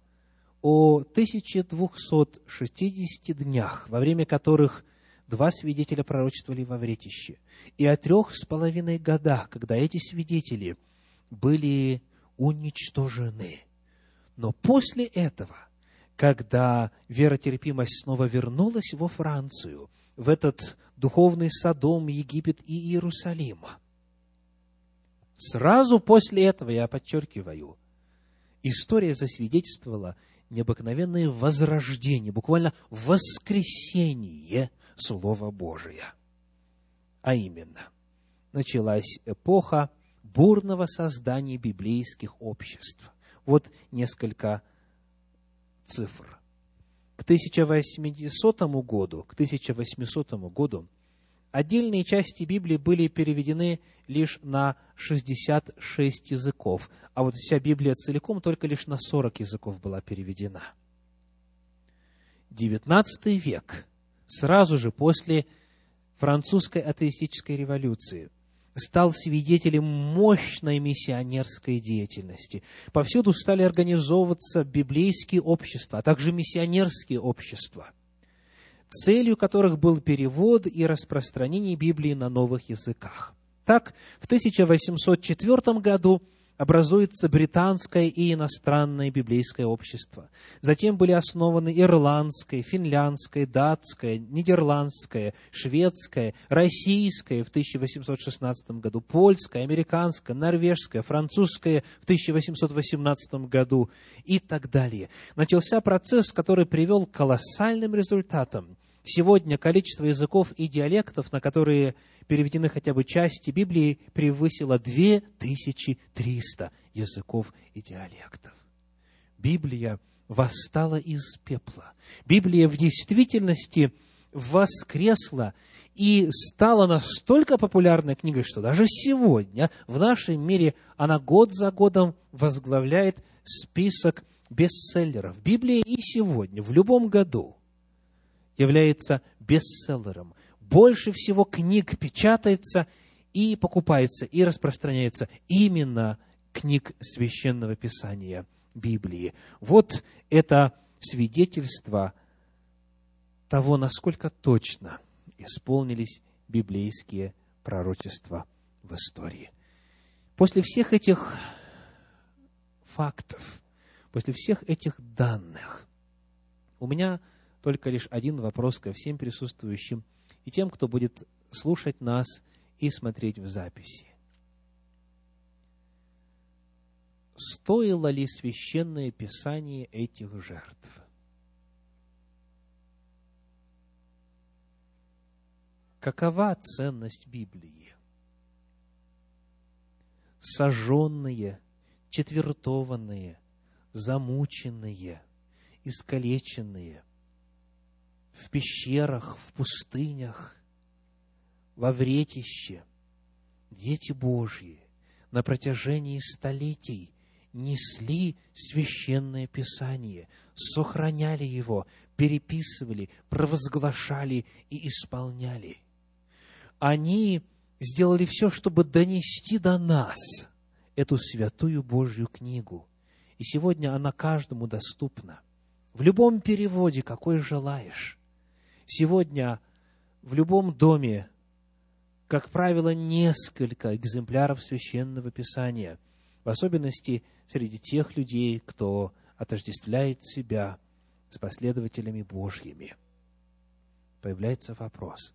[SPEAKER 1] о 1260 днях, во время которых два свидетеля пророчествовали во вретище, и о трех с половиной годах, когда эти свидетели были уничтожены. Но после этого, когда веротерпимость снова вернулась во Францию, в этот духовный Содом, Египет и Иерусалим, сразу после этого, я подчеркиваю, история засвидетельствовала – необыкновенное возрождение, буквально воскресение Слова Божия. А именно, началась эпоха бурного создания библейских обществ. Вот несколько цифр. К 1800 году, к 1800 году Отдельные части Библии были переведены лишь на 66 языков, а вот вся Библия целиком только лишь на 40 языков была переведена. XIX век, сразу же после французской атеистической революции, стал свидетелем мощной миссионерской деятельности. Повсюду стали организовываться библейские общества, а также миссионерские общества – целью которых был перевод и распространение Библии на новых языках. Так, в 1804 году образуется британское и иностранное библейское общество. Затем были основаны ирландское, финляндское, датское, нидерландское, шведское, российское в 1816 году, польское, американское, норвежское, французское в 1818 году и так далее. Начался процесс, который привел к колоссальным результатам. Сегодня количество языков и диалектов, на которые переведены хотя бы части Библии, превысило 2300 языков и диалектов. Библия восстала из пепла. Библия в действительности воскресла и стала настолько популярной книгой, что даже сегодня в нашем мире она год за годом возглавляет список бестселлеров. Библия и сегодня, в любом году – является бестселлером. Больше всего книг печатается и покупается, и распространяется именно книг Священного Писания Библии. Вот это свидетельство того, насколько точно исполнились библейские пророчества в истории. После всех этих фактов, после всех этих данных, у меня только лишь один вопрос ко всем присутствующим и тем, кто будет слушать нас и смотреть в записи. Стоило ли священное писание этих жертв? Какова ценность Библии? Сожженные, четвертованные, замученные, искалеченные – в пещерах, в пустынях, во вретище, дети Божьи на протяжении столетий несли священное Писание, сохраняли его, переписывали, провозглашали и исполняли. Они сделали все, чтобы донести до нас эту святую Божью книгу. И сегодня она каждому доступна. В любом переводе, какой желаешь. Сегодня в любом доме, как правило, несколько экземпляров священного писания, в особенности среди тех людей, кто отождествляет себя с последователями Божьими. Появляется вопрос,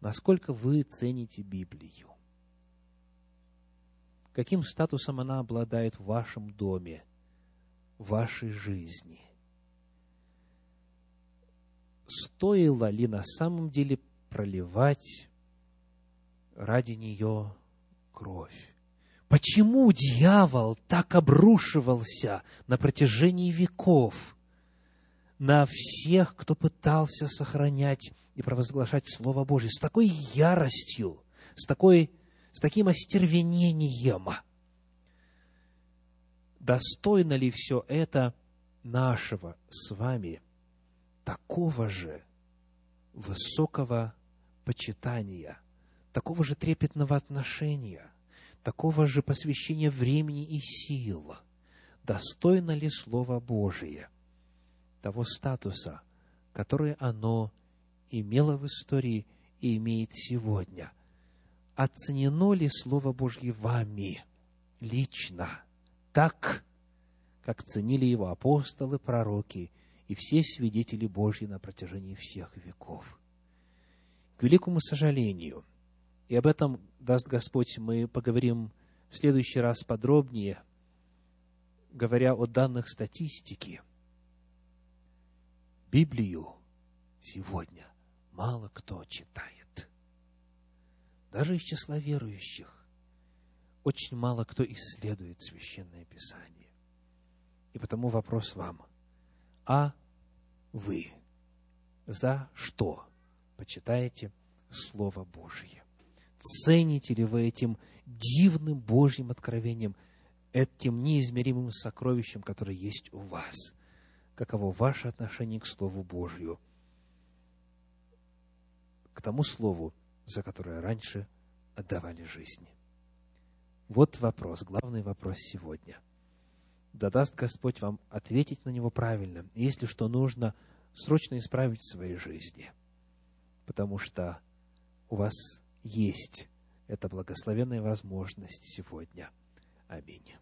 [SPEAKER 1] насколько вы цените Библию? Каким статусом она обладает в вашем доме, в вашей жизни? Стоило ли на самом деле проливать ради нее кровь. Почему дьявол так обрушивался на протяжении веков на всех, кто пытался сохранять и провозглашать Слово Божье с такой яростью, с, такой, с таким остервенением? Достойно ли все это нашего с вами такого же высокого почитания, такого же трепетного отношения, такого же посвящения времени и сил, достойно ли Слово Божие того статуса, который оно имело в истории и имеет сегодня? Оценено ли Слово Божье вами лично так, как ценили его апостолы, пророки и все свидетели Божьи на протяжении всех веков? К великому сожалению, и об этом, даст Господь, мы поговорим в следующий раз подробнее, говоря о данных статистики. Библию сегодня мало кто читает. Даже из числа верующих очень мало кто исследует Священное Писание. И потому вопрос вам. А вы за что почитаете Слово Божье? Цените ли вы этим дивным Божьим откровением, этим неизмеримым сокровищем, которое есть у вас? Каково ваше отношение к Слову Божью? К тому Слову, за которое раньше отдавали жизнь. Вот вопрос, главный вопрос сегодня. Да даст Господь вам ответить на него правильно. Если что нужно, срочно исправить в своей жизни. Потому что у вас есть эта благословенная возможность сегодня. Аминь.